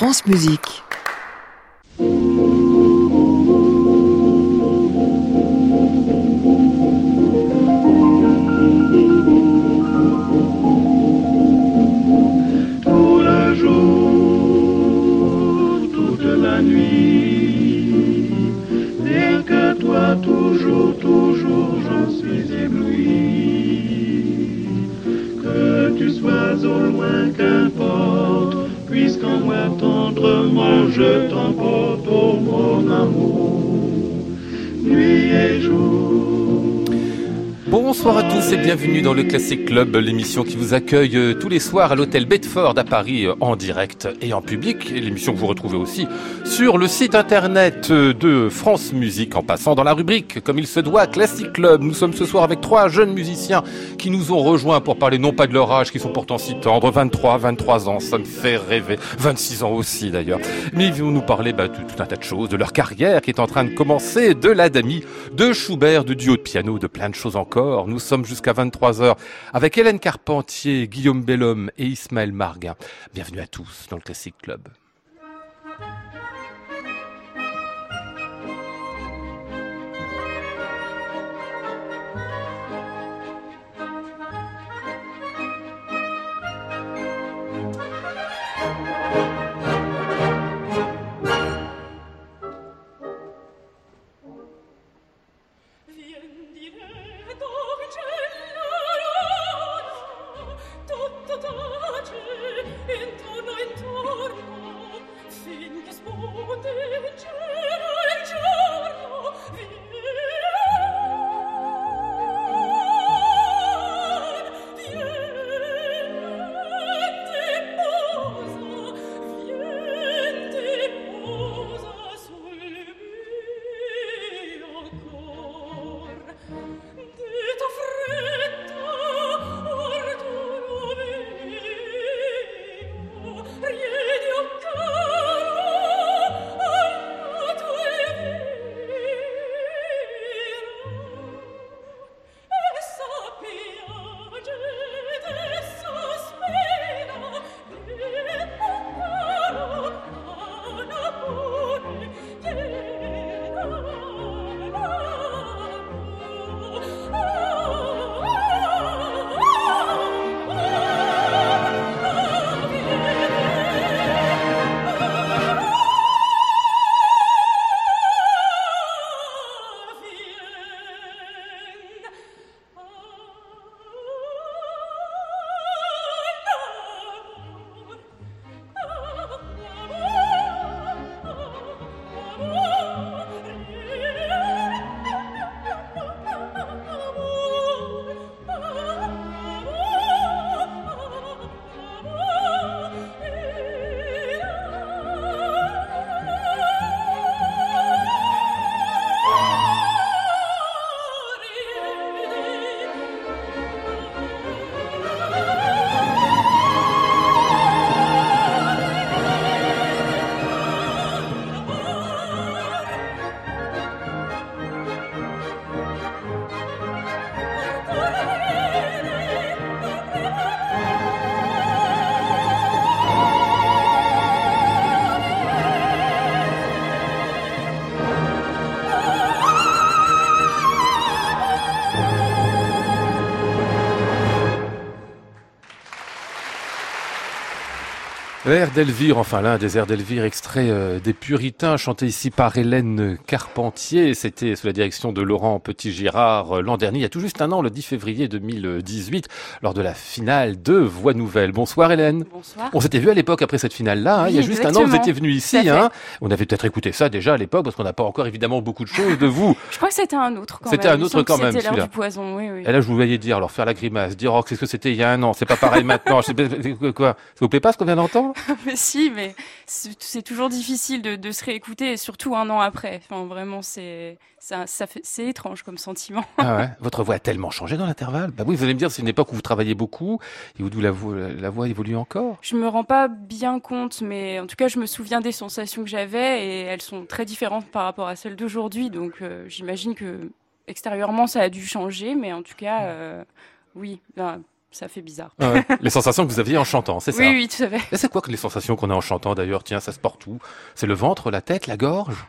France Musique. Bonsoir à tous et bienvenue dans le Classic Club, l'émission qui vous accueille euh, tous les soirs à l'hôtel Bedford à Paris euh, en direct et en public. Et l'émission que vous retrouvez aussi sur le site internet euh, de France Musique en passant dans la rubrique comme il se doit Classic Club. Nous sommes ce soir avec trois jeunes musiciens qui nous ont rejoints pour parler non pas de leur âge qui sont pourtant si tendres, 23, 23 ans, ça me fait rêver, 26 ans aussi d'ailleurs. Mais ils vont nous parler bah, de tout un tas de choses, de leur carrière qui est en train de commencer, de l'Adami, de Schubert, de duo de piano, de plein de choses encore. Nous sommes jusqu'à 23h avec Hélène Carpentier, Guillaume Bellhomme et Ismaël Marguin. Bienvenue à tous dans le Classic Club. L'air d'Elvire, enfin l'un des airs d'Elvire, extrait euh, des Puritains, chanté ici par Hélène Carpentier. C'était sous la direction de Laurent Petit-Girard euh, l'an dernier, il y a tout juste un an, le 10 février 2018, lors de la finale de Voix Nouvelle. Bonsoir Hélène. Bonsoir. On s'était vu à l'époque après cette finale-là, hein, il y a juste un an, vous étiez venu ici. Hein. On avait peut-être écouté ça déjà à l'époque, parce qu'on n'a pas encore évidemment beaucoup de choses de vous. Je crois que c'était un autre quand C'était même. un Il me autre quand même, C'était l'heure du poison, oui, oui. Et là, je vous voyais dire, alors faire la grimace, dire, oh, qu'est-ce que c'était il y a un an, c'est pas pareil maintenant. Quoi Ça vous plaît pas ce qu'on vient d'entendre? mais si, mais c'est toujours difficile de, de se réécouter, et surtout un an après. Enfin, vraiment, c'est ça, ça fait- c'est étrange comme sentiment. Ah ouais Votre voix a tellement changé dans l'intervalle. Bah oui, vous allez me dire, c'est une époque où vous travaillez beaucoup et où la voix, la voix évolue encore. Je me rends pas bien compte, mais en tout cas, je me souviens des sensations que j'avais et elles sont très différentes par rapport à celles d'aujourd'hui. Donc, euh, j'imagine que extérieurement, ça a dû changer, mais en tout cas, euh, oui, ben, ça fait bizarre. Ah ouais. les sensations que vous aviez en chantant, c'est ça Oui, oui, tout à fait. Et c'est quoi que les sensations qu'on a en chantant d'ailleurs? Tiens, ça se porte où? C'est le ventre, la tête, la gorge?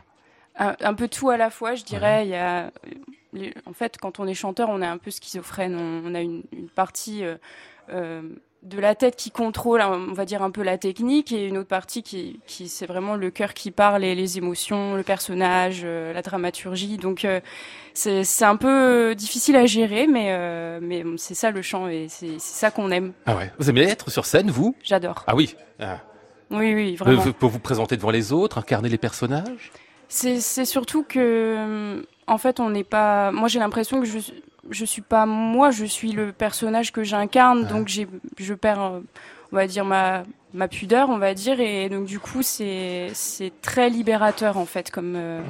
Un, un peu tout à la fois, je dirais. Il y a, les- en fait, quand on est chanteur, on est un peu schizophrène. On, on a une, une partie euh, euh, de la tête qui contrôle, on va dire un peu la technique, et une autre partie qui, qui c'est vraiment le cœur qui parle et les émotions, le personnage, euh, la dramaturgie. Donc euh, c'est c'est un peu difficile à gérer, mais euh, mais c'est ça le chant et c'est c'est ça qu'on aime. Ah ouais. Vous aimez être sur scène, vous? J'adore. Ah oui. Ah. Oui, oui, vraiment. Pour vous présenter devant les autres, incarner les personnages? C'est c'est surtout que, euh, en fait, on n'est pas. Moi, j'ai l'impression que je je suis pas moi, je suis le personnage que j'incarne, Ouais. donc j'ai je perds, euh, on va dire ma ma pudeur, on va dire, et donc du coup, c'est c'est très libérateur en fait, comme. euh,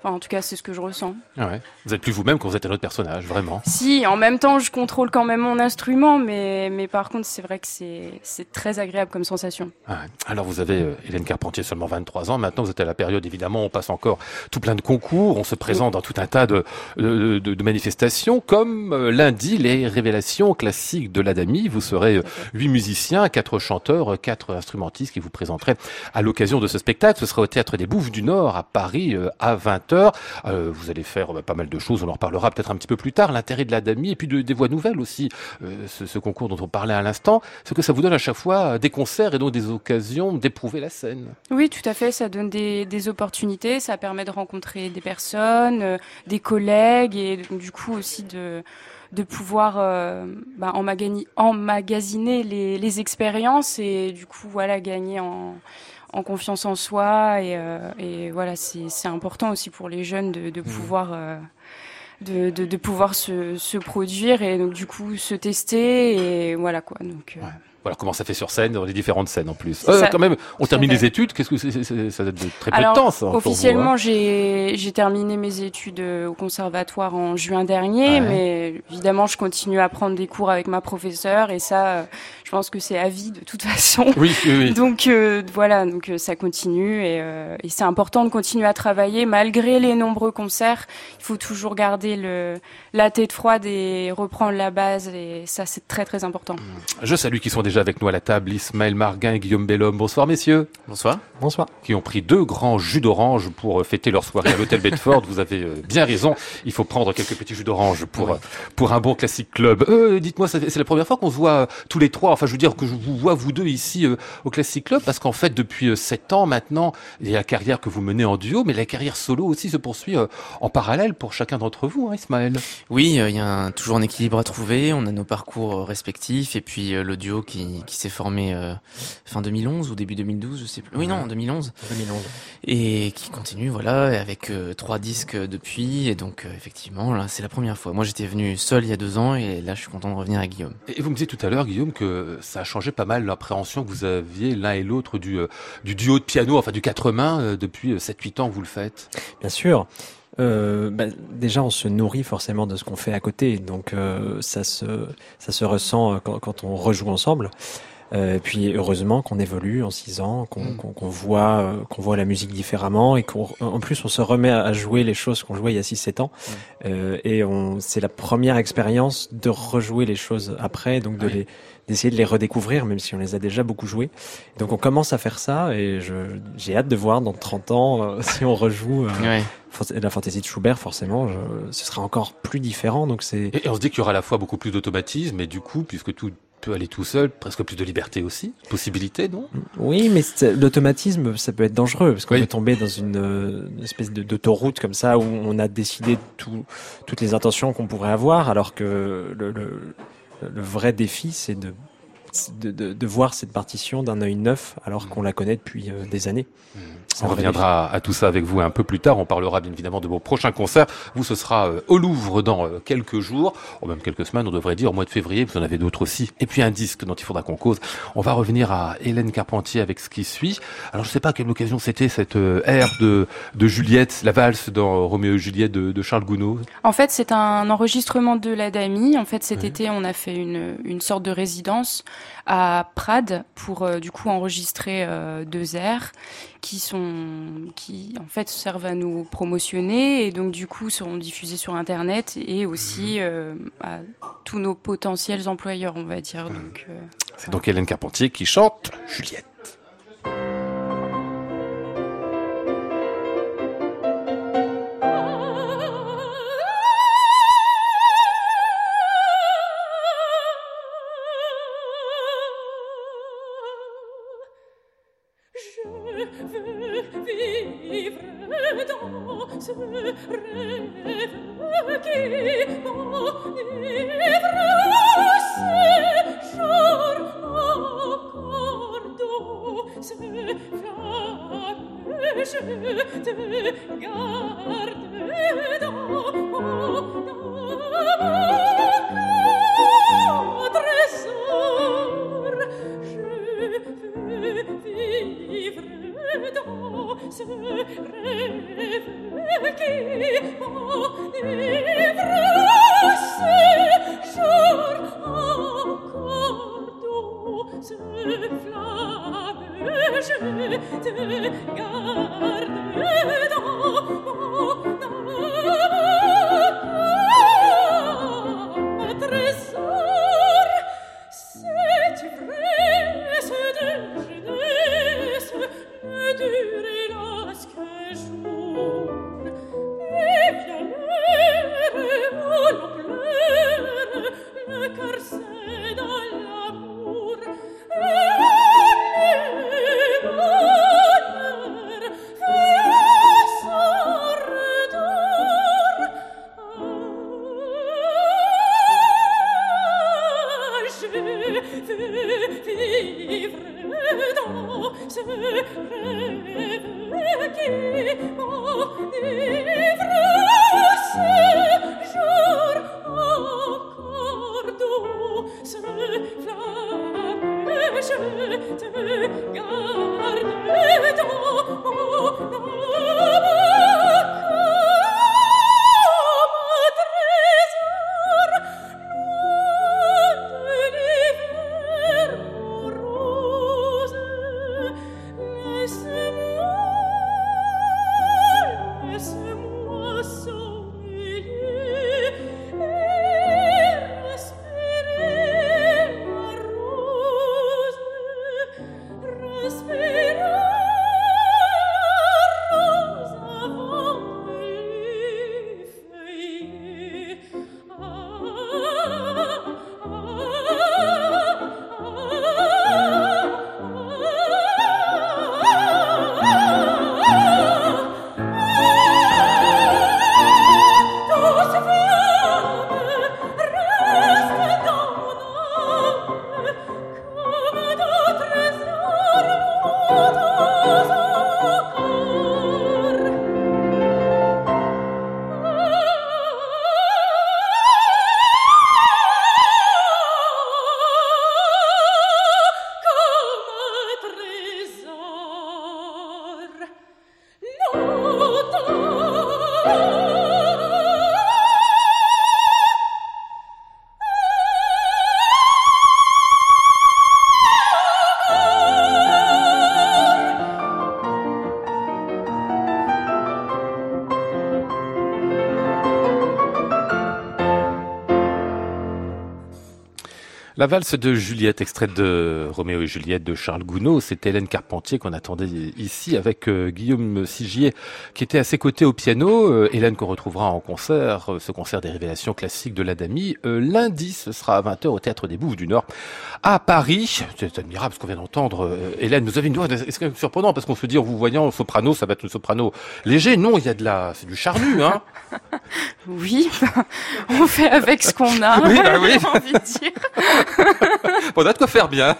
Enfin, en tout cas, c'est ce que je ressens. Ah ouais. Vous êtes plus vous-même quand vous êtes un autre personnage, vraiment. Si, en même temps, je contrôle quand même mon instrument, mais mais par contre, c'est vrai que c'est c'est très agréable comme sensation. Ah ouais. Alors vous avez euh, Hélène Carpentier seulement 23 ans. Maintenant vous êtes à la période évidemment on passe encore tout plein de concours, on se présente dans tout un tas de, de, de- de manifestations comme euh, lundi les révélations classiques de l'Adami. Vous serez huit musiciens, quatre chanteurs, euh, quatre instrumentistes qui vous présenteraient à l'occasion de ce spectacle. Ce sera au théâtre des Bouffes du Nord à Paris euh, à 20h. Euh, vous allez faire euh, pas mal de choses, on en reparlera peut-être un petit peu plus tard. L'intérêt de l'Adami et puis de, des voix nouvelles aussi. Ce, ce concours dont on parlait à l'instant, c'est que ça vous donne à chaque fois des concerts et donc des occasions d'éprouver la scène. Oui, tout à fait. Ça donne des, opportunités, ça permet de rencontrer des personnes, des collègues et du coup aussi de de pouvoir euh, bah, emmagasiner les, les expériences et du coup voilà gagner en en confiance en soi et, euh, et voilà c'est important aussi pour les jeunes de, de pouvoir euh, de, de, de pouvoir se, se produire et donc du coup se tester et voilà quoi donc euh, Ouais. Voilà comment ça fait sur scène, dans les différentes scènes en plus. Euh, ça. quand même, on termine les études. Qu'est-ce que c'est, ça date de très peu de temps, ça. vous, Officiellement, hein. j'ai j'ai terminé mes études euh, au conservatoire en juin dernier, Ouais. mais évidemment, je continue à prendre des cours avec ma professeure et ça, euh, je pense que c'est à vie de toute façon. Oui, oui, oui. Donc euh, voilà, donc euh, ça continue et, euh, et c'est important de continuer à travailler malgré les nombreux concerts. Il faut toujours garder le la tête froide et reprendre la base et ça c'est très très important. Je salue qui sont déjà avec nous à la table, Ismaël Marguin et Guillaume Bellhomme. Bonsoir messieurs, Bonsoir. Bonsoir. qui ont pris deux grands jus d'orange pour fêter leur soirée à l'hôtel Bedford. Vous avez bien raison, il faut prendre quelques petits jus d'orange pour Oui. pour un bon classique club. Euh, dites-moi, c'est la première fois qu'on se voit tous les trois. Enfin, je veux dire que je vous vois vous deux ici euh, au classique club, parce qu'en fait, depuis euh, sept ans maintenant, il y a la carrière que vous menez en duo, mais la carrière solo aussi se poursuit euh, en parallèle pour chacun d'entre vous, hein, Ismaël. Oui, il y a un- toujours un équilibre à trouver. On a nos parcours respectifs et puis le duo qui, qui s'est formé fin 2011 ou début 2012, je sais plus. Oui, non, 2011. 2011. Et qui continue, voilà, avec trois disques depuis. Et donc, effectivement, là, c'est la première fois. Moi, j'étais venu seul il y a deux ans et là, je suis content de revenir avec Guillaume. Et vous me disiez tout à l'heure, Guillaume, que ça a changé pas mal l'appréhension que vous aviez l'un et l'autre du, euh, du duo de piano, enfin du quatre mains, euh, depuis 7-8 ans vous le faites. Bien sûr. Euh, bah, déjà, on se nourrit forcément de ce qu'on fait à côté, donc euh, ça se ça se ressent euh, quand, quand on rejoue ensemble. Euh, puis heureusement qu'on évolue en six ans, qu'on Mm. qu'on qu'on voit euh, qu'on voit la musique différemment et qu'on en plus on se remet à jouer les choses qu'on jouait il y a 6-7 ans. Euh, et on c'est la première expérience de rejouer les choses après, donc de Oui. les d'essayer de les redécouvrir, même si on les a déjà beaucoup joués. Donc on commence à faire ça et je j'ai hâte de voir dans 30 ans euh, si on rejoue euh, Ouais. La fantaisie de Schubert, forcément, je- ce sera encore plus différent. Donc c'est Et, et on se dit qu'il y aura à la fois beaucoup plus d'automatisme, et du coup, puisque tout peut aller tout seul, presque plus de liberté aussi, possibilité, non? Oui, mais l'automatisme, ça peut être dangereux parce qu'on Oui. peut tomber dans une, euh, une espèce d'autoroute comme ça où on a décidé tout, toutes les intentions qu'on pourrait avoir, alors que le, le, le vrai défi, c'est de, de, de, de voir cette partition d'un œil neuf alors qu'on la connaît depuis euh, des années. C'est On reviendra à tout ça avec vous un peu plus tard. On parlera bien évidemment de vos prochains concerts. Vous, ce sera euh, au Louvre dans euh, quelques jours, ou même quelques semaines, on devrait dire, au mois de février. Vous en avez d'autres aussi. Et puis un disque dont il faudra qu'on cause. On va revenir à Hélène Carpentier avec ce qui suit. Alors, je sais pas à quelle occasion c'était cette euh, ère de, de Juliette, la valse dans Roméo et Juliette de, de Charles Gounod. En fait, c'est un enregistrement de l'Adami. En fait, cet été, on a fait une, une sorte de résidence à Prades pour euh, du coup enregistrer euh, deux airs qui sont qui en fait servent à nous promotionner et donc du coup seront diffusés sur internet et aussi euh, à tous nos potentiels employeurs on va dire. Donc euh, C'est donc Hélène Carpentier qui chante Juliette. Qui m'enivre longtemps. La valse de Juliette, extraite de Roméo et Juliette de Charles Gounod, c'est Hélène Carpentier qu'on attendait ici avec euh, Guillaume Sigier qui était à ses côtés au piano. Euh, Hélène qu'on retrouvera en concert, euh, ce concert des révélations classiques de l'Adami. Lundi, ce sera à 20h au Théâtre des Bouffes du Nord à Paris. C'est admirable ce qu'on vient d'entendre. Euh, Hélène, vous avez une voix, c'est quand même surprenant parce qu'on se dit en vous voyant soprano, ça va être un soprano léger. Non, il y a de la, c'est du charnu, hein. oui on fait avec ce qu'on a Oui, bah oui. j'ai envie de dire. On a de quoi faire bien.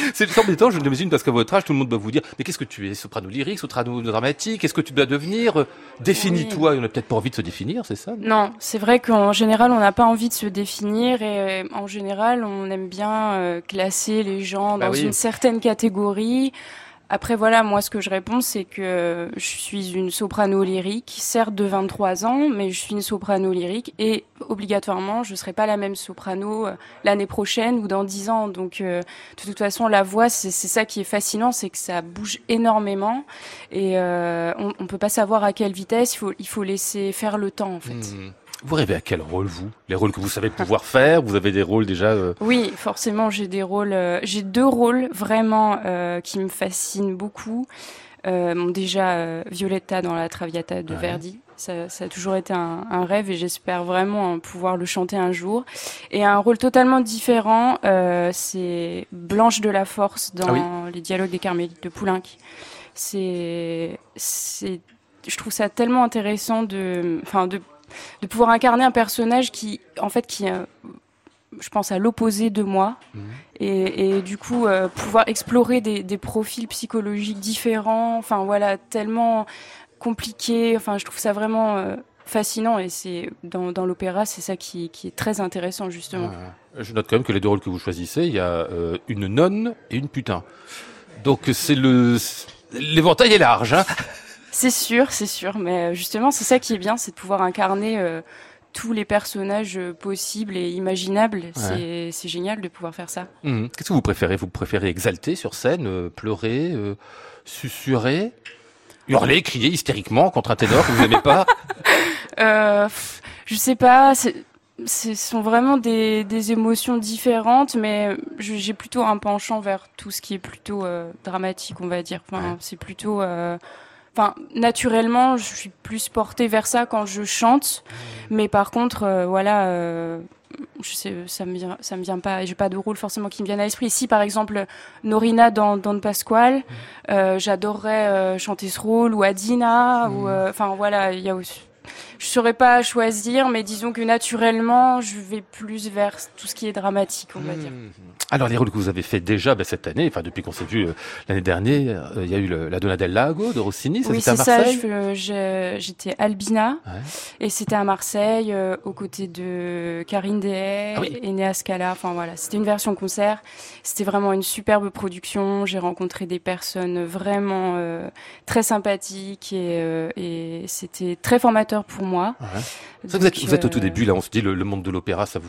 C'est embêtant, je m'imagine, parce qu'à votre âge, tout le monde doit vous dire, mais qu'est-ce que tu es Soprano lyrique, soprano dramatique Qu'est-ce que tu dois devenir Définis-toi. On n'a peut-être pas envie de se définir, c'est ça Non, c'est vrai qu'en général, on n'a pas envie de se définir et euh, en général, on aime bien euh, classer les gens Bah dans oui. une certaine catégorie. Après, voilà, moi, ce que je réponds, c'est que je suis une soprano lyrique, certes de 23 ans, mais je suis une soprano lyrique et obligatoirement, je serai pas la même soprano euh, l'année prochaine ou dans 10 ans. Donc, euh, de toute façon, la voix, c'est ça qui est fascinant, c'est que ça bouge énormément et euh, on, on peut pas savoir à quelle vitesse. Il faut, il faut laisser faire le temps, en fait. Hmm. Vous rêvez à quel rôle, vous? Les rôles que vous savez pouvoir faire? Vous avez des rôles déjà euh, Oui, forcément, j'ai des rôles. euh, j'ai deux rôles vraiment euh, qui me fascinent beaucoup. Bon, déjà, Violetta dans la Traviata de Ouais. Verdi. Ça, ça a toujours été un, un rêve et j'espère vraiment pouvoir le chanter un jour. Et un rôle totalement différent, c'est Blanche de la Force dans Ah les dialogues des Carmélites de Poulenc. C'est, c'est, je trouve ça tellement intéressant de, enfin, de, de pouvoir incarner un personnage qui, en fait, qui, euh, je pense à l'opposé de moi Mhm. et, et du coup euh, pouvoir explorer des, des profils psychologiques différents enfin voilà tellement compliqué enfin je trouve ça vraiment euh, fascinant et c'est dans, dans l'opéra c'est ça qui, qui est très intéressant justement euh, Je note quand même que les deux rôles que vous choisissez, il y a une nonne et une putain. Donc c'est le l'éventail est large. Hein c'est sûr c'est sûr mais euh, justement c'est ça qui est bien c'est de pouvoir incarner euh, tous les personnages euh, possibles et imaginables c'est c'est génial de pouvoir faire ça Mhm. Qu'est-ce que vous préférez? Vous préférez exalter sur scène, euh, pleurer, susurrer, hurler, crier hystériquement contre un ténor que vous n'aimez pas? Pff, je sais pas, ce sont vraiment des, des émotions différentes, mais j'ai plutôt un penchant vers tout ce qui est plutôt dramatique, on va dire. Enfin, Ouais. c'est plutôt, enfin, naturellement, je suis plus portée vers ça quand je chante, mais par contre, euh, voilà. euh, je sais, ça me vient, ça me vient pas. J'ai pas de rôle forcément qui me vienne à l'esprit. Si par exemple Norina dans Don Pasquale, euh, j'adorerais euh, chanter ce rôle ou Adina ou, euh, enfin voilà, il y a aussi je saurais pas choisir, mais disons que naturellement, je vais plus vers tout ce qui est dramatique, on va dire. Mhm. Alors les rôles que vous avez fait déjà ben, cette année, enfin depuis qu'on s'est vu euh, l'année dernière, euh, il y a eu le- la Donna del Lago de Rossini, oui, c'était à c'est ça. Marseille. je- J'étais Albina Ouais. et c'était à Marseille, euh, aux côtés de Karine Dehaye Ah oui. et Néa Scala. Enfin voilà, c'était une version concert. C'était vraiment une superbe production. J'ai rencontré des personnes vraiment euh, très sympathiques et, euh, et c'était très formateur pour moi. Ouais. Vous, êtes, Donc, vous êtes au tout euh, début là, on se dit le, le monde de l'opéra, ça vous,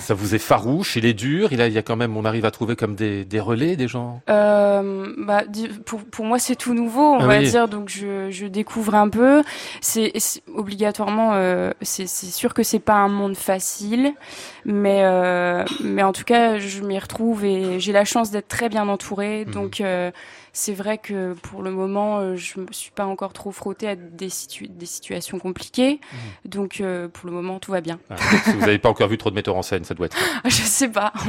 ça vous est farouche, il est dur. Il, a, il y a quand même, on arrive à trouver comme des, des relais, des gens. Euh, bah, pour, pour moi, c'est tout nouveau, on Ah va oui. dire. Donc, je, je découvre un peu. C'est obligatoirement, euh, c'est sûr que c'est pas un monde facile, mais euh, mais en tout cas, je m'y retrouve et j'ai la chance d'être très bien entourée. Mhm. Donc, c'est vrai que pour le moment, euh, je me suis pas encore trop frottée à des, situ- des situations compliquées. Mhm. Donc, euh, pour le moment, tout va bien. Ah, si vous n'avez pas encore vu trop de metteurs en scène, ça doit être. je sais pas.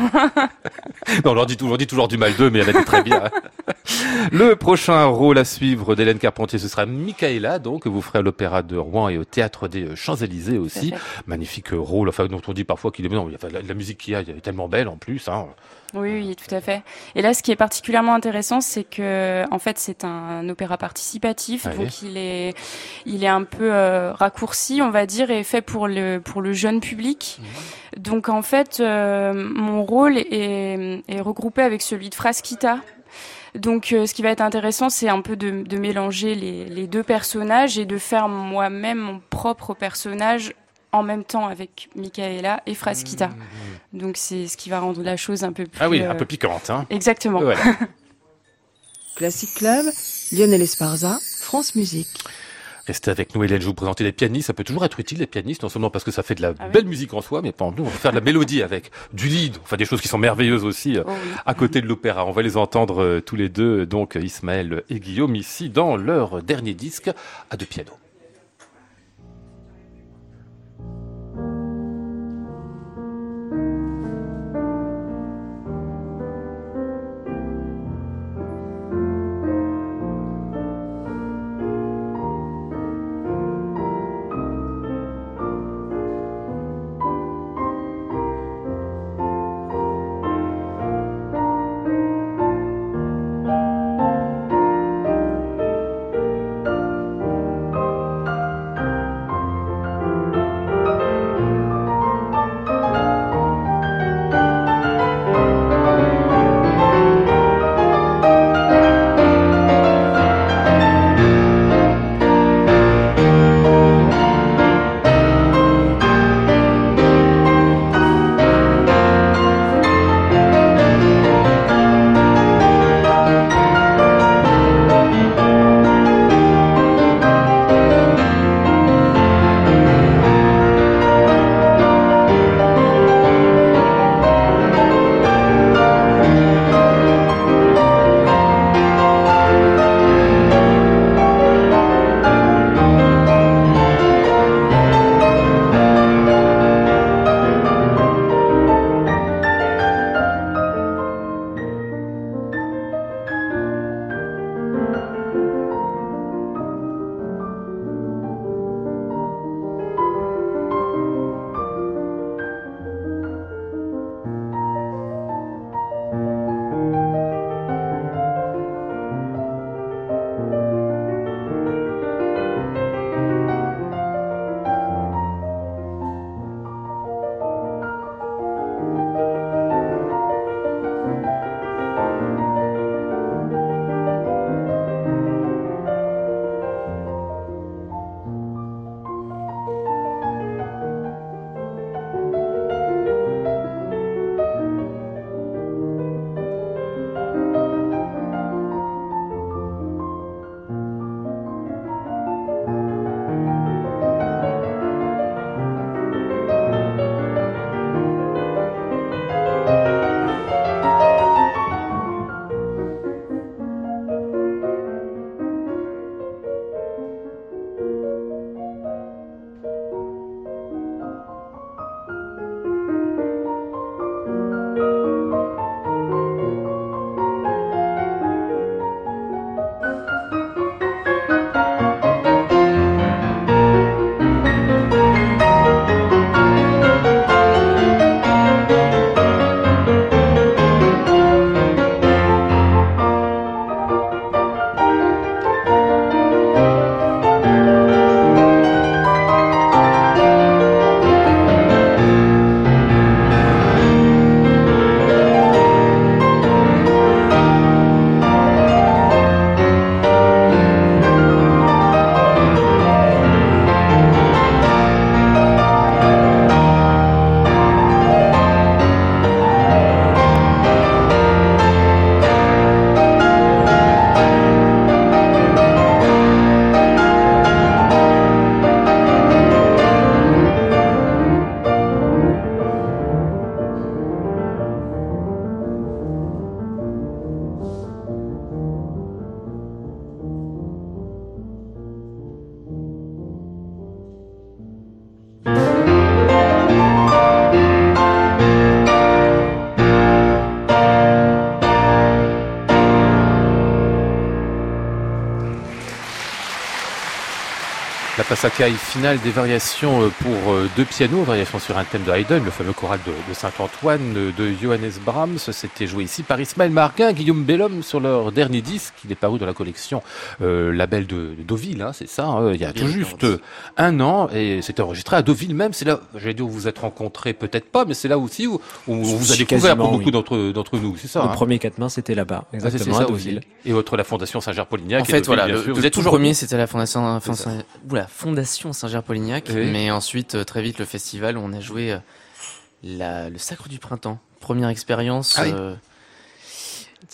Non, on leur dit, toujours- on dit toujours du mal d'eux, mais elle a dit très bien. Le prochain rôle à suivre d'Hélène Carpentier, ce sera Michaela, donc, que vous ferez à l'Opéra de Rouen et au Théâtre des euh, Champs-Élysées aussi. Magnifique euh, rôle, enfin, dont on dit parfois qu'il est, non, la, la musique qu'il y a, elle est tellement belle en plus, hein. Oui, oui, tout à fait. Et là, ce qui est particulièrement intéressant, c'est que, en fait, c'est un opéra participatif, Ouais. donc il est, il est un peu euh, raccourci, on va dire, et fait pour le pour le jeune public. Donc, en fait, euh, mon rôle est, est regroupé avec celui de Frasquita. Donc, euh, ce qui va être intéressant, c'est un peu de, de mélanger les, les deux personnages et de faire moi-même mon propre personnage en même temps avec Michaela et Frasquita. Donc, c'est ce qui va rendre la chose un peu plus. Ah oui, euh, un peu piquante, hein. Exactement. Voilà. Classic Club, Lionel Esparza, France Musique. Restez avec nous, Hélène. Je vais vous présenter les pianistes. Ça peut toujours être utile, les pianistes, non seulement parce que ça fait de la Ah oui. belle musique en soi, mais pendant nous, on va faire de la mélodie avec du lead. Enfin, des choses qui sont merveilleuses aussi. euh, Oh oui. à côté de l'opéra. On va les entendre euh, tous les deux, donc Ismaël et Guillaume, ici dans leur dernier disque à deux pianos. La Passacaille finale des variations euh, pour euh, deux pianos, variations sur un thème de Haydn, le fameux choral de, de Saint-Antoine euh, de Johannes Brahms. C'était joué ici par Ismaël Marquin, Guillaume Bellhomme sur leur dernier disque. Il est paru dans la collection euh, Label de, de Deauville, hein, c'est ça, hein, il y a tout juste un an et c'était enregistré à Deauville même. C'est là, j'allais dire, où vous vous êtes rencontrés, peut-être pas, mais c'est là aussi où, où on vous a découvert pour beaucoup oui. d'entre d'entre nous, c'est ça. Le hein premier quatre mains, c'était là-bas, Ah, exactement, ça à aussi. Deauville. Et votre la Fondation Saint-Ger-Polignac. En fait, Deauville, voilà, le, Vous êtes toujours premier, c'était la Fondation, oula, Fondation Saint-Ger-Polignac, Oui. mais ensuite, euh, très vite, le festival où on a joué euh, la, le Sacre du Printemps. Première expérience. Ah oui. euh,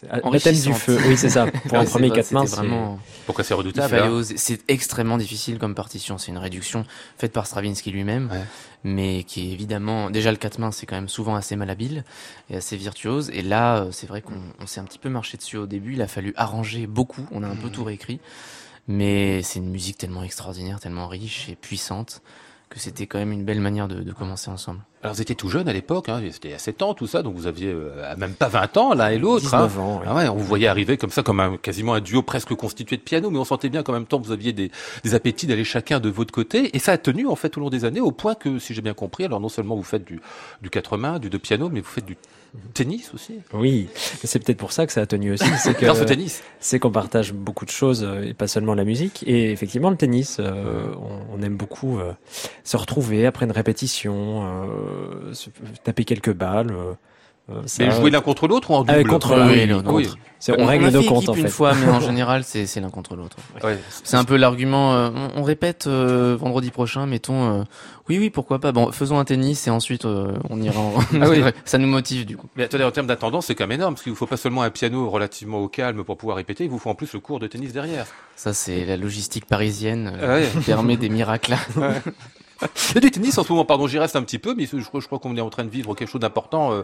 Ah, du feu, oui, c'est ça. Pour un premier c'est vrai, quatre mains, c'était c'est vraiment. Pourquoi c'est redoutable hein oser. C'est extrêmement difficile comme partition. C'est une réduction faite par Stravinsky lui-même, Ouais. mais qui est évidemment déjà le quatre mains, c'est quand même souvent assez malhabile et assez virtuose. Et là, c'est vrai qu'on on s'est un petit peu marché dessus au début. Il a fallu arranger beaucoup. On a un peu Mhm. tout réécrit, mais c'est une musique tellement extraordinaire, tellement riche et puissante que c'était quand même une belle manière de, de commencer ensemble. Alors vous étiez tout jeune à l'époque, hein, c'était à 7 ans tout ça, donc vous aviez euh, même pas 20 ans l'un et l'autre. hein. 19 ans. oui. Ah ouais, on vous voyait arriver comme ça, comme un, quasiment un duo presque constitué de piano, mais on sentait bien qu'en même temps vous aviez des, des appétits d'aller chacun de votre côté, et ça a tenu en fait au long des années, au point que, si j'ai bien compris, alors non seulement vous faites du, du quatre mains, du deux piano, mais vous faites du tennis aussi. Oui, c'est peut-être pour ça que ça a tenu aussi. C'est que- Grâce au tennis. c'est qu'on partage beaucoup de choses euh, et pas seulement la musique. Et effectivement, le tennis, euh, on, on aime beaucoup euh, se retrouver après une répétition, euh, se- taper quelques balles. Euh, euh, jouer l'un contre l'autre ou en double Ah, contre Oui, l'un, oui. C'est- on, règle a nos comptes en une fait. fois, mais en général, c'est c'est l'un contre l'autre. Ouais. C'est un peu l'argument. euh, on, on répète euh, vendredi prochain, mettons. euh, oui, oui, pourquoi pas. Bon, faisons un tennis et ensuite euh, on ira. En... Ah oui. ça nous motive du coup. Mais attendez, en termes d'attendance, c'est quand même énorme, parce qu'il vous faut pas seulement un piano relativement au calme pour pouvoir répéter, il vous faut en plus le cours de tennis derrière. Ça, c'est la logistique parisienne euh, Ah ouais. qui permet des miracles. Il y a du tennis en ce moment, pardon, j'y reste un petit peu, mais je, crois- je crois qu'on est en train de vivre quelque chose d'important. euh,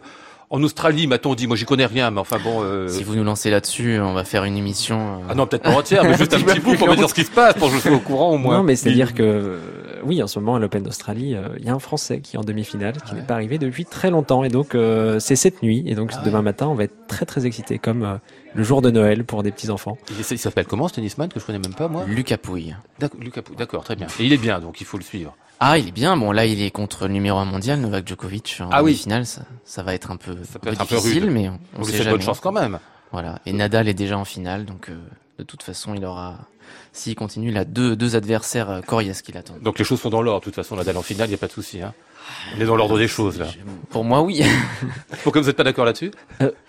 en Australie, m'a-t-on dit, moi j'y connais rien, mais enfin bon... euh, Si vous nous lancez là-dessus, on va faire une émission. euh, Ah non, peut-être pas entière, mais juste un petit bout pour me dire ce qui se passe, pour que je sois au courant au moins. Non, mais c'est-à-dire que, oui, en ce moment, à l'Open d'Australie, euh, il y a un Français qui est en demi-finale, qui Ouais. n'est pas arrivé depuis très longtemps. Et donc, euh, c'est cette nuit. Et donc, Ah demain matin, on va être très, très excités, comme euh, le jour de Noël pour des petits-enfants. Il, il s'appelle comment ce tennisman que je connais même pas moi? Lucas Pouille. D'accord, Lucas Pou- d'accord, très bien. Et il est bien, donc il faut le suivre. Ah, il est bien. Bon, là, il est contre le numéro 1 mondial, Novak Djokovic. En Ah oui. finale, ça, ça va être un peu, Ça peut être un peu difficile, rude. mais on, on sait jamais. bonne chance quand même. Voilà. Et Nadal est déjà en finale, donc euh, de toute façon, il aura, s'il continue, il a deux, deux adversaires euh, coriaces qui l'attendent. Donc les choses sont dans l'ordre, de toute façon, Nadal en finale, il n'y a pas de souci. Hein. On est dans l'ordre des choses là. Pour moi, oui. Pourquoi vous n'êtes pas d'accord là-dessus?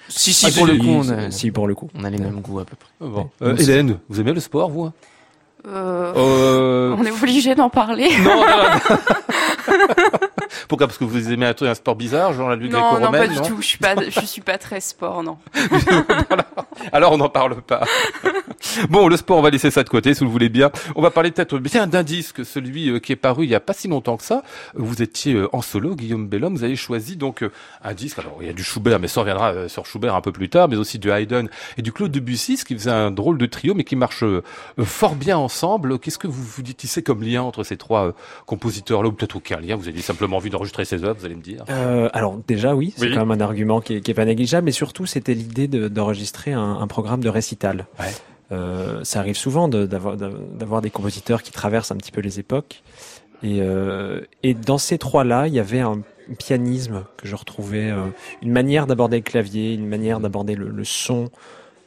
Si, si, Ah, pour si, le coup, on a, si, pour le coup. on a les mêmes goûts à peu près. Bon. Euh, Hélène, vous aimez le sport, vous? Euh, euh... On est obligé d'en parler. Non, non, non. Pourquoi Parce que vous aimez un, sport bizarre, genre la lutte Non, non, pas gréco-romaine du tout. Je suis pas, je suis pas très sport, non. Alors on n'en parle pas. bon, le sport, on va laisser ça de côté, si vous le voulez bien. On va parler peut-être bien d'un disque, celui euh, qui est paru il y a pas si longtemps que ça. Vous étiez en solo, Guillaume Bellhomme. Vous avez choisi donc un disque. Alors il y a du Schubert, mais ça reviendra sur Schubert un peu plus tard, mais aussi du Haydn et du Claude Debussy, ce qui faisait un drôle de trio, mais qui marche fort bien ensemble. Qu'est-ce que vous vous dites comme lien entre ces trois euh, compositeurs-là, ou peut-être aucun lien Vous avez simplement envie d'enregistrer ces œuvres, vous allez me dire? Euh, alors déjà oui, c'est Oui. quand même un argument qui est, qui est pas négligeable, mais surtout c'était l'idée de- d'enregistrer un, un programme de récital. Ouais. Euh, ça arrive souvent de- d'avoir d'avoir des compositeurs qui traversent un petit peu les époques. Et, euh, et dans ces trois-là, il y avait un pianisme que je retrouvais, euh, une manière d'aborder le clavier, une manière d'aborder le, le son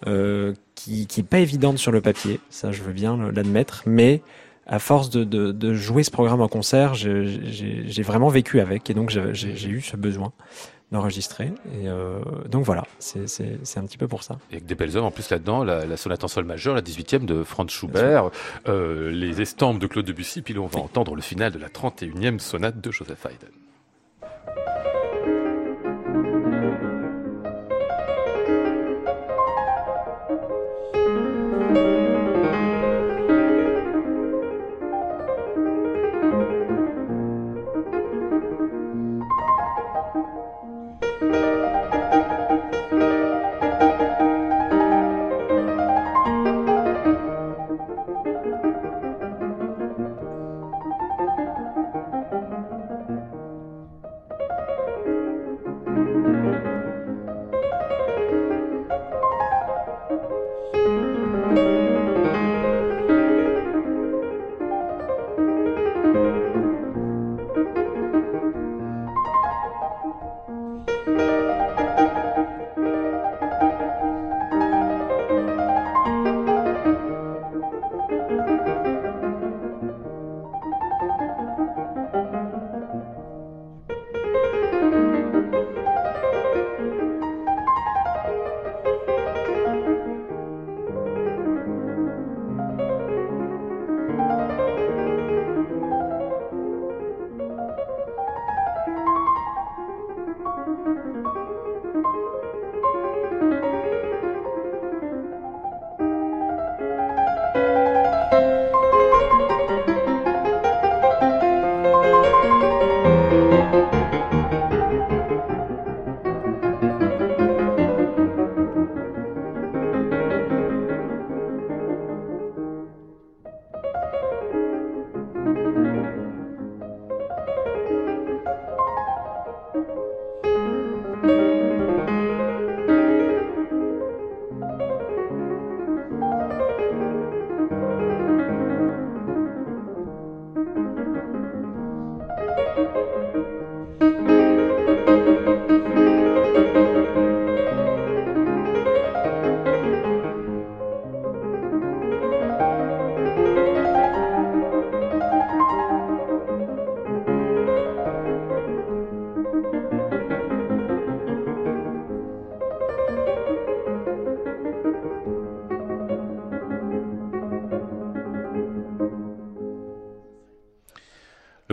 euh, qui, qui est pas évidente sur le papier. Ça, je veux bien l'admettre, mais à force de, de, de jouer ce programme en concert, j'ai vraiment vécu avec, et donc j'ai eu ce besoin d'enregistrer. Et euh, donc voilà, c'est un petit peu pour ça. Et avec des belles œuvres en plus là-dedans, la, la sonate en sol majeur, la 18e de Franz Schubert, euh, les estampes de Claude Debussy, puis là on va entendre le final de la 31e sonate de Joseph Haydn.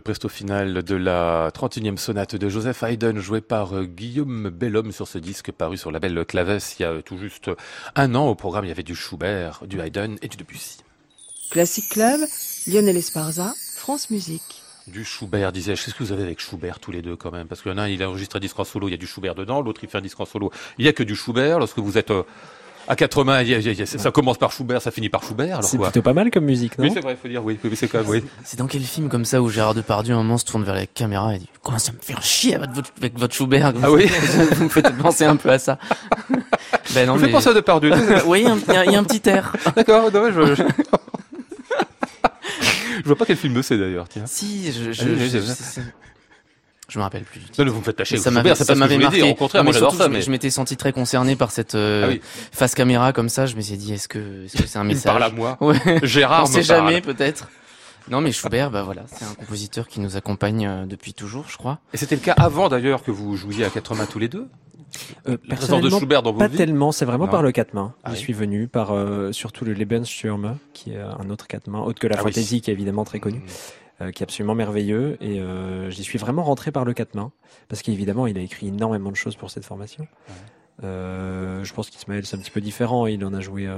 Presto final de la 31e sonate de Joseph Haydn, jouée par euh, Guillaume Bellhomme sur ce disque paru sur la belle Claves il y a tout juste un an. Au programme, il y avait du Schubert, du Haydn et du Debussy. Classic Club, Lionel Esparza, France Musique. Du Schubert, disais-je. Qu'est-ce que vous avez avec Schubert tous les deux quand même? Parce qu'il y en a un, il a enregistré un disque en solo, il y a du Schubert dedans. L'autre, il fait un disque en solo, il y a que du Schubert. Lorsque vous êtes euh, à quatre mains, il y a- il y a- ça commence par Schubert, ça finit par Schubert. Alors C'est plutôt pas mal comme musique, non? Oui, c'est vrai, il faut dire oui. oui, c'est quand même oui. C'est dans quel film comme ça où Gérard Depardieu un moment se tourne vers la caméra et dit comment ça me fait chier avec votre, avec votre Schubert? Ah oui Vous me faites penser un peu à ça. ben non Vous faites mais penser à Depardieu. oui, il y, a un- y a- un petit air. D'accord, non, je... je... je vois pas quel film c'est d'ailleurs, tiens. Si, je je, Ah je, je- je me rappelle plus. du Non, vous me faites tâcher. ça Schubert, m'avait ça je m'avait marqué. dire. Au contraire, Non, moi mais j'adore surtout, ça, je, mais. je m'étais senti très concerné par cette euh, Ah oui. face caméra comme ça. Je me suis dit est-ce que est-ce que c'est un message parle à moi. Ouais. Gérard On sait jamais peut-être. Non mais Schubert, bah voilà, c'est un compositeur qui nous accompagne euh, depuis toujours, je crois. Et c'était le cas avant d'ailleurs que vous jouiez à quatre mains tous les deux? Euh, de personnellement, Schubert dans vos Pas vies. tellement, c'est vraiment Non. par le quatre mains. Ah oui. suis venu par euh, surtout le Lebensstürme, qui est un autre quatre mains, autre que la Ah oui. fantaisie, qui est évidemment très connu, euh, qui est absolument merveilleux. Et euh, j'y suis vraiment rentré par le quatre mains, parce qu'évidemment, il a écrit énormément de choses pour cette formation. Euh, je pense qu'Ismaël, c'est un petit peu différent. Il en a joué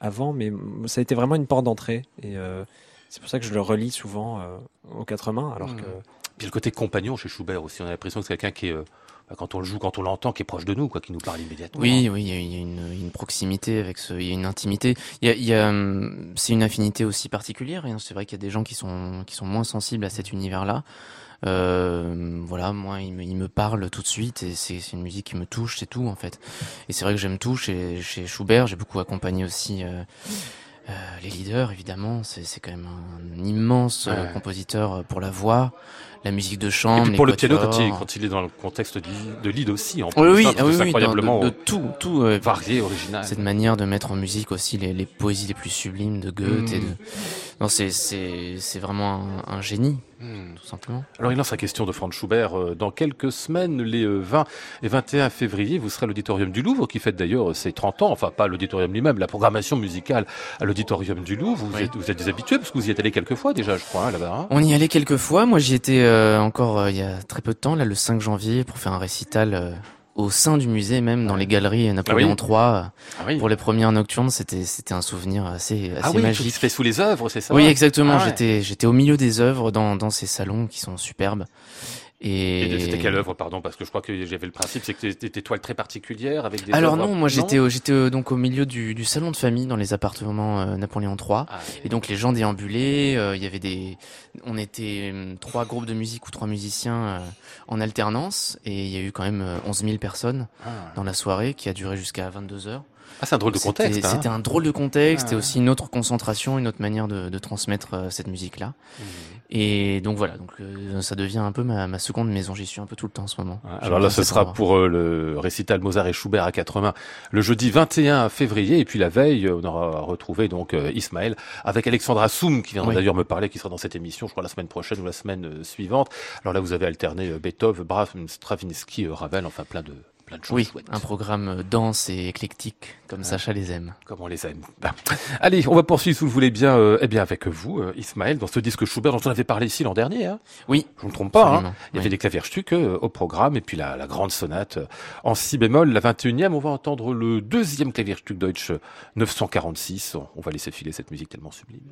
avant, mais ça a été vraiment une porte d'entrée. Et c'est pour ça que je le relis souvent aux quatre mains, alors Mhm. que Puis le côté compagnon chez Schubert aussi. On a l'impression que c'est quelqu'un qui est, euh, bah, quand on le joue, quand on l'entend, qui est proche de nous, quoi, qui nous parle immédiatement. Oui, oui, il y a, une, une proximité avec ce, il y a une intimité. Il y a, il y a, hum, c'est une affinité aussi particulière. hein. C'est vrai qu'il y a des gens qui sont, qui sont moins sensibles à cet univers-là. Euh, voilà, moi, il me, il me parle tout de suite et c'est, une musique qui me touche, c'est tout en fait. Et c'est vrai que j'aime tout chez, chez Schubert. J'ai beaucoup accompagné aussi. euh, euh, les leaders, évidemment, c'est, quand même un immense Ouais. compositeur pour la voix, la musique de Et chambre, puis les pour le piano, quand il, quand il est dans le contexte de, lead aussi, en plus, Oui, oui, hein, oui, oui, incroyablement de, tout, tout. euh, varié, original. cette manière de mettre en musique aussi les, les poésies les plus sublimes de Goethe. Mm. Et de... Non, c'est, c'est, c'est vraiment un, un génie, Hmm. tout simplement. Alors il lance la question de Franz Schubert. euh, Dans quelques semaines, les euh, 20 et 21 février, vous serez à l'auditorium du Louvre, qui fête d'ailleurs euh, ses 30 ans. Enfin, pas l'auditorium lui-même, la programmation musicale à l'auditorium du Louvre. Vous, Oui. êtes, vous êtes des habitués, parce que vous y êtes allé quelques fois déjà, je crois, hein, là-bas. hein. On y allait quelques fois. Moi, j'y étais euh, encore euh, il y a très peu de temps, là, le 5 janvier, pour faire un récital euh, au sein du musée, même dans les galeries Napoléon Ah oui. III. Ah oui, Pour les premières nocturnes, c'était, c'était un souvenir assez, assez ah oui tout magique. se fait sous les œuvres, c'est ça Oui, exactement. Ouais. J'étais, j'étais au milieu des œuvres dans, dans ces salons qui sont superbes. Et, Et c'était quelle œuvre, pardon, parce que je crois que j'avais le principe, c'est que c'était des toiles très particulières avec des Alors non, moi j'étais, au- j'étais donc au milieu du, du salon de famille dans les appartements euh, Napoléon III. Ah, Et donc les gens déambulaient, euh, il y avait des, on était euh, trois groupes de musique ou trois musiciens euh, en alternance et il y a eu quand même euh, 11 000 personnes ah. dans la soirée qui a duré jusqu'à 22 heures. Ah, c'est un drôle de C'était- contexte. hein. C'était un drôle de contexte Ah. et aussi une autre concentration, une autre manière de, de transmettre euh, cette musique-là. Mhm. Et donc voilà, donc euh, ça devient un peu ma, ma seconde maison. J'y suis un peu tout le temps en ce moment. Ah, Alors là, ce sera endroit. pour euh, le récital Mozart et Schubert à quatre mains le jeudi 21 février. Et puis la veille, euh, on aura retrouvé donc euh, Ismaël avec Alexandra Soum qui viendra Oui. d'ailleurs me parler, qui sera dans cette émission, je crois la semaine prochaine ou la semaine suivante. Alors là, vous avez alterné euh, Beethoven, Brahms, Stravinsky, euh, Ravel, enfin plein de plein de choses Oui, un programme euh, dense et éclectique comme Sacha les aime. Comme on les aime. Ben. Allez, on va poursuivre, si vous le voulez bien, euh, eh bien avec vous, euh, Ismaël, dans ce disque Schubert dont on avait parlé ici l'an dernier. Hein. Oui, Je ne me trompe pas. Hein. Il y Oui. avait des Klavierstücke euh, au programme et puis la, la grande sonate euh, en si bémol, la 21e. On va entendre le deuxième Klavierstück Deutsch euh, 946. On, on va laisser filer cette musique tellement sublime.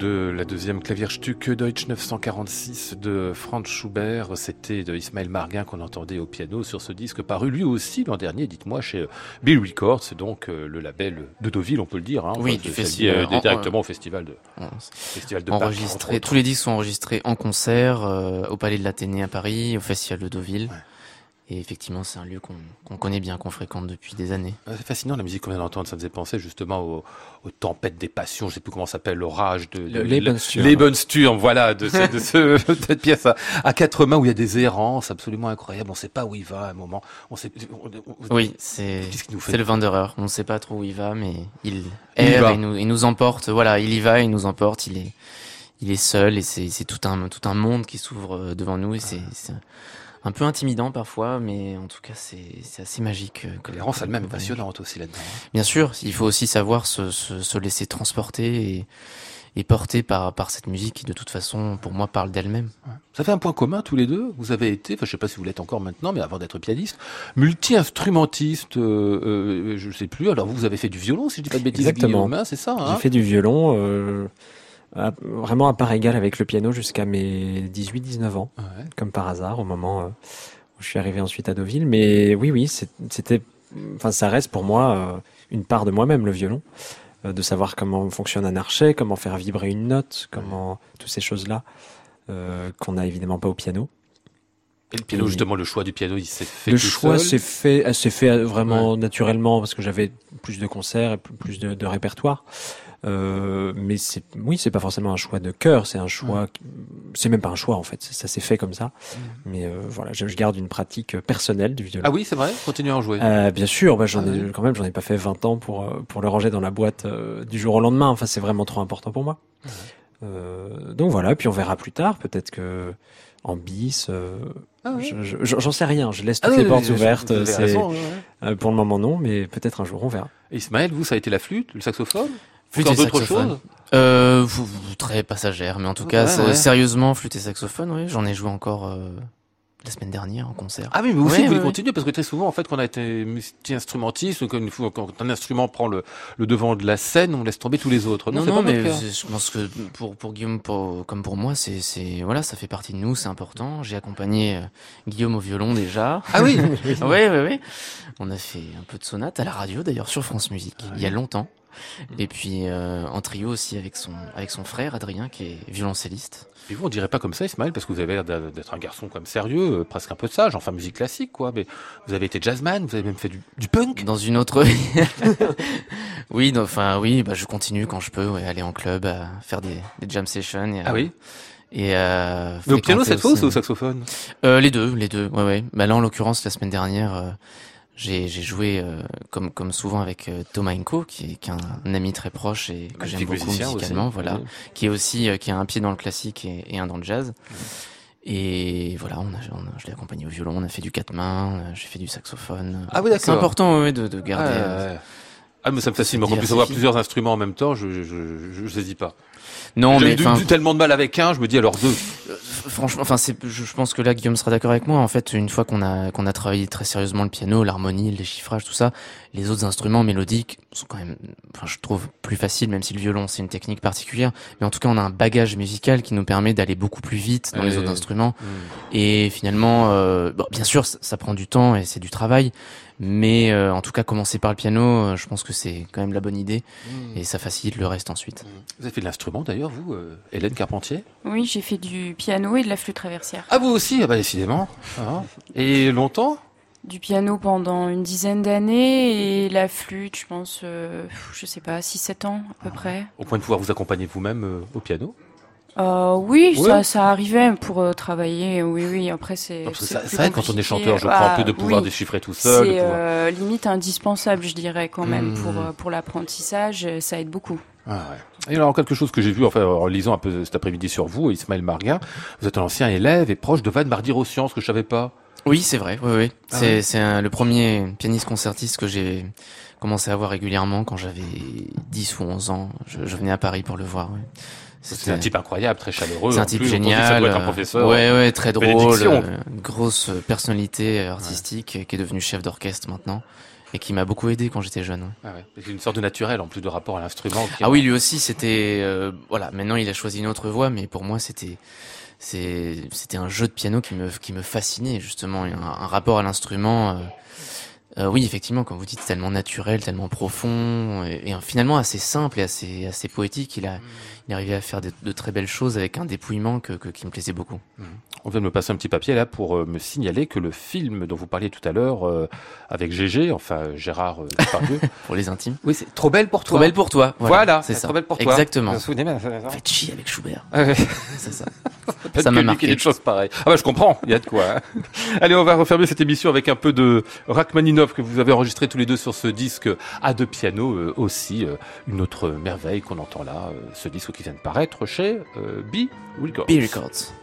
De la deuxième Klavierstück Deutsch 946 de Franz Schubert, c'était de Ismaël Marguin qu'on entendait au piano sur ce disque paru lui aussi l'an dernier, dites-moi, chez Bill Records, c'est donc euh, le label de Deauville, on peut le dire. Hein, Oui, du festival. euh, En- directement au festival de, festival autres. tous les disques sont enregistrés en concert euh, au Palais de l'Athénée à Paris, au Festival de Deauville. Ouais. Et effectivement, c'est un lieu qu'on connaît bien, qu'on fréquente depuis des années. Ouais, C'est fascinant la musique qu'on vient d'entendre, ça me faisait penser justement aux, aux tempêtes des passions, je sais plus comment ça s'appelle, l'orage de, de Le Lebensturm. Lebensturm, voilà, de, ce- de ce- de cette pièce à, à quatre mains où il y a des errances absolument incroyables, on sait pas où il va à un moment, on sait, on- on- Oui, c'est c'est le Wanderer. On ne sait pas trop où il va, mais il erre et nous, il nous emporte. Voilà, il y va, il nous emporte. Il est, il est seul et c'est tout un, tout un monde qui s'ouvre euh, devant nous et c'est c'est un peu intimidant parfois, mais en tout cas c'est c'est assez magique. elle-même est comme voyage. passionnante aussi là-dedans. hein. Bien sûr, il faut aussi savoir se, se, se laisser transporter et, et porter par, par cette musique qui de toute façon pour moi parle d'elle-même. Ça fait un point commun tous les deux. Vous avez été, enfin je sais pas si vous l'êtes encore maintenant, mais avant d'être pianiste, multi-instrumentiste, euh, euh, je sais plus. Alors vous, vous avez fait du violon, si je dis pas de bêtises, Exactement. Hein, c'est ça. Hein? J'ai fait du violon, euh, à- vraiment à part égale avec le piano jusqu'à mes 18-19 ans, Ouais. comme par hasard, au moment euh, où je suis arrivé ensuite à Deauville. Mais oui, oui, c'était, enfin, ça reste pour moi euh, une part de moi-même, le violon, euh, de savoir comment fonctionne un archet, comment faire vibrer une note, comment toutes ces choses-là euh, qu'on n'a évidemment pas au piano. Et le piano, justement, le choix du piano, il s'est fait le tout choix s'est fait, euh, s'est fait euh, vraiment naturellement parce que j'avais plus de concerts et plus- plus de, de répertoire. Euh, mais c'est, oui, c'est pas forcément un choix de cœur, c'est un choix, c'est même pas un choix en fait, ça s'est fait comme ça. Mais euh, voilà, je, je garde une pratique personnelle du violon. Ah oui, c'est vrai? Continuez à en jouer. Euh, bien sûr, bah, j'en Ah ai quand même, j'en ai pas fait 20 ans pour pour le ranger dans la boîte du jour au lendemain. Enfin, c'est vraiment trop important pour moi. Donc voilà, puis on verra plus tard. Peut-être que en bis, euh, Ah ouais. je- je- j'en sais rien. Je laisse Ah toutes oui, les portes ouvertes. raison, ouais, euh, pour le moment non, mais peut-être un jour on verra. Ismaël, vous, ça a été la flûte, le saxophone? Flûte Encore et d'autres saxophone. choses Euh, vous- vous- très passagère, mais en tout cas, Ouais, c'est- ouais. sérieusement, flûte et saxophone, oui, j'en ai joué encore euh, la semaine dernière en concert. Ah oui, mais aussi, vous voulez ouais, continuer parce que très souvent, en fait, quand on a été multi-instrumentiste, quand, un instrument prend le, le devant de la scène, on laisse tomber tous les autres. non, non, mais je pense que pour, pour Guillaume, pour- comme pour moi, c'est, c'est, voilà, ça fait partie de nous, c'est important. J'ai accompagné euh, Guillaume au violon déjà. Ah oui oui, oui, oui. On a fait un peu de sonate à la radio d'ailleurs sur France Musique il y a longtemps. Et puis euh, en trio aussi avec son avec son frère Adrien qui est violoncelliste. Et vous, on dirait pas comme ça, Ismaël, parce que vous avez l'air d'être un garçon comme sérieux, euh, presque un peu sage, enfin musique classique, quoi. Mais vous avez été jazzman, vous avez même fait du, du punk. Dans une autre vie. oui, enfin oui, bah je continue quand je peux, ouais, aller en club, à faire des, des jam sessions. Et, Ah euh, oui Et euh, Mais au piano cette fois ou au saxophone? Euh, les deux, les deux. Ouais, ouais. Bah là, en l'occurrence, la semaine dernière, euh, j'ai joué euh, comme comme souvent avec euh, Thomas Inco, qui est, qui est un, ami très proche et que j'aime beaucoup musicalement, aussi. voilà, Oui. qui est aussi euh, qui a un pied dans le classique et, et un dans le jazz. Et voilà, on a, on a- je l'ai accompagné au violon, on a fait du quatre mains, euh, j'ai fait du saxophone. Ah oui, C'est d'accord. important, ouais, de, de garder. Ah, euh, ouais. Ah, mais ça me fascine, puisse diversifier. avoir plusieurs instruments en même temps, je, je, je, je, je saisis pas. Non, J'ai mais eu enfin, tellement de mal avec un, je me dis alors deux. Euh, Franchement, enfin, c'est, je, je pense que là, Guillaume sera d'accord avec moi. En fait, une fois qu'on a qu'on a travaillé très sérieusement le piano, l'harmonie, les chiffrages, tout ça, les autres instruments mélodiques sont quand même, enfin, je trouve plus faciles, même si le violon c'est une technique particulière. Mais en tout cas, on a un bagage musical qui nous permet d'aller beaucoup plus vite dans les autres instruments. Et finalement, euh, bon, bien sûr, ça, ça prend du temps et c'est du travail. Mais euh, en tout cas, commencer par le piano, euh, je pense que c'est quand même la bonne idée et ça facilite le reste ensuite. Vous avez fait de l'instrument d'ailleurs, vous, euh, Hélène Carpentier? Oui, j'ai fait du piano et de la flûte traversière. Ah, vous aussi? Ah bah décidément. Ah. Et longtemps? Du piano pendant une dizaine d'années et la flûte, je pense, euh, je sais pas, 6-7 ans à peu près. Au point de pouvoir vous accompagner vous-même euh, au piano? Euh, oui, Ouais. ça, ça arrivait pour euh, travailler. Oui, oui. Après, c'est. Ça, aide quand on est chanteur, je crois, un peu de Ah, pouvoir oui. déchiffrer tout seul. C'est pouvoir- euh, limite indispensable, je dirais quand même Mmh. pour euh, pour l'apprentissage. Ça aide beaucoup. Ah ouais. Et alors quelque chose que j'ai vu enfin, en lisant un peu cet après-midi sur vous, Ismaël Marguin, vous êtes un ancien élève et proche de Van Mardir-Ossian, ce que je savais pas. Oui, c'est vrai. Oui, oui. Ah c'est ouais. c'est un- le premier pianiste concertiste que j'ai commencé à voir régulièrement quand j'avais 10 ou 11 ans. Je, je venais à Paris pour le voir. ouais. C'est un type incroyable, très chaleureux. C'est un type plus, génial. Ça doit être un professeur. Ouais, ouais, très drôle. euh, une grosse personnalité artistique qui est devenu chef d'orchestre maintenant. Et qui m'a beaucoup aidé quand j'étais jeune. Ah ouais. C'est une sorte de naturel en plus de rapport à l'instrument. Ah oui, lui aussi, c'était euh, voilà. Maintenant, il a choisi une autre voie, mais pour moi, c'était c'était un jeu de piano qui me qui me fascinait justement, un, un rapport à l'instrument. euh, euh, oui, effectivement, comme vous dites, tellement naturel, tellement profond, et, et finalement assez simple et assez assez poétique. Il a il est arrivé à faire de, de très belles choses avec un dépouillement que, que- qui me plaisait beaucoup. On vient de me passer un petit papier là pour euh, me signaler que le film dont vous parliez tout à l'heure euh, avec GG, enfin Gérard euh, Depardieu, Pour les intimes. oui, c'est trop belle pour toi. Trop belle pour toi. Voilà, c'est ça. Trop belle pour toi. Exactement. Vous vous souvenez, Faites chier avec Schubert. Ah. C'est ça. Peut-être Ça m'a marqué. des choses pareilles. Ah bah je comprends, il y a de quoi. hein. Allez, on va refermer cette émission avec un peu de Que vous avez enregistré tous les deux sur ce disque à deux pianos euh, aussi. euh, une autre merveille qu'on entend là, euh, ce disque qui vient de paraître chez B. B Records.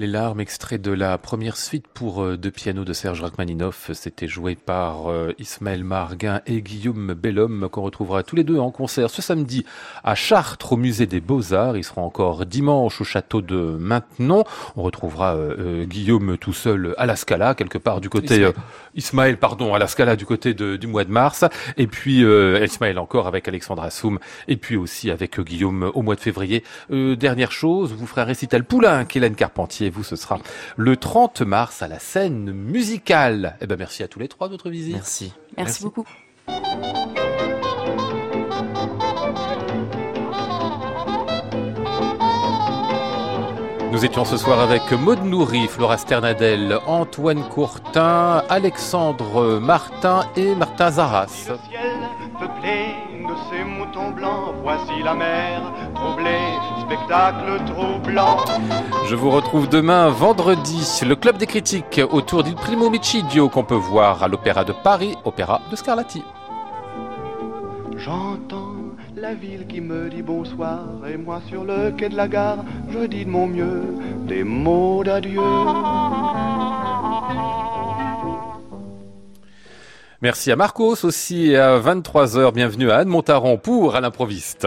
Les larmes, extrait de la première suite pour euh, deux pianos de Serge Rachmaninoff. C'était joué par euh, Ismaël Marguin et Guillaume Bellhomme, qu'on retrouvera tous les deux en concert ce samedi à Chartres, au musée des Beaux-Arts. Ils seront encore dimanche au château de Maintenon. On retrouvera euh, euh, Guillaume tout seul à la Scala, quelque part du côté... Ismaël. euh, Ismaël, pardon, à la Scala du côté de- du mois de mars. Et puis euh, Ismaël encore avec Alexandre Assoum. Et puis aussi avec euh, Guillaume au mois de février. Euh, dernière chose, vous ferez un récital Poulain, Hélène Carpentier. Vous, ce sera le 30 mars à la scène musicale. Eh ben, merci à tous les trois de votre visite. Merci. Merci, Merci. beaucoup. Nous étions ce soir avec Maud Nourri, Flora Sternadel, Antoine Courtin, Alexandre Martin et Martin Zaras. Le ciel peuplé de ces moutons blancs. Voici la mer spectacle troublant. Je vous retrouve demain, vendredi, le Club des critiques autour du Primo Micidio qu'on peut voir à l'Opéra de Paris, Opéra de Scarlatti. J'entends la ville qui me dit bonsoir et moi sur le quai de la gare, je dis de mon mieux des mots d'adieu. Merci à Marcos aussi et à 23h. Bienvenue à Anne Montaron pour À l'improviste.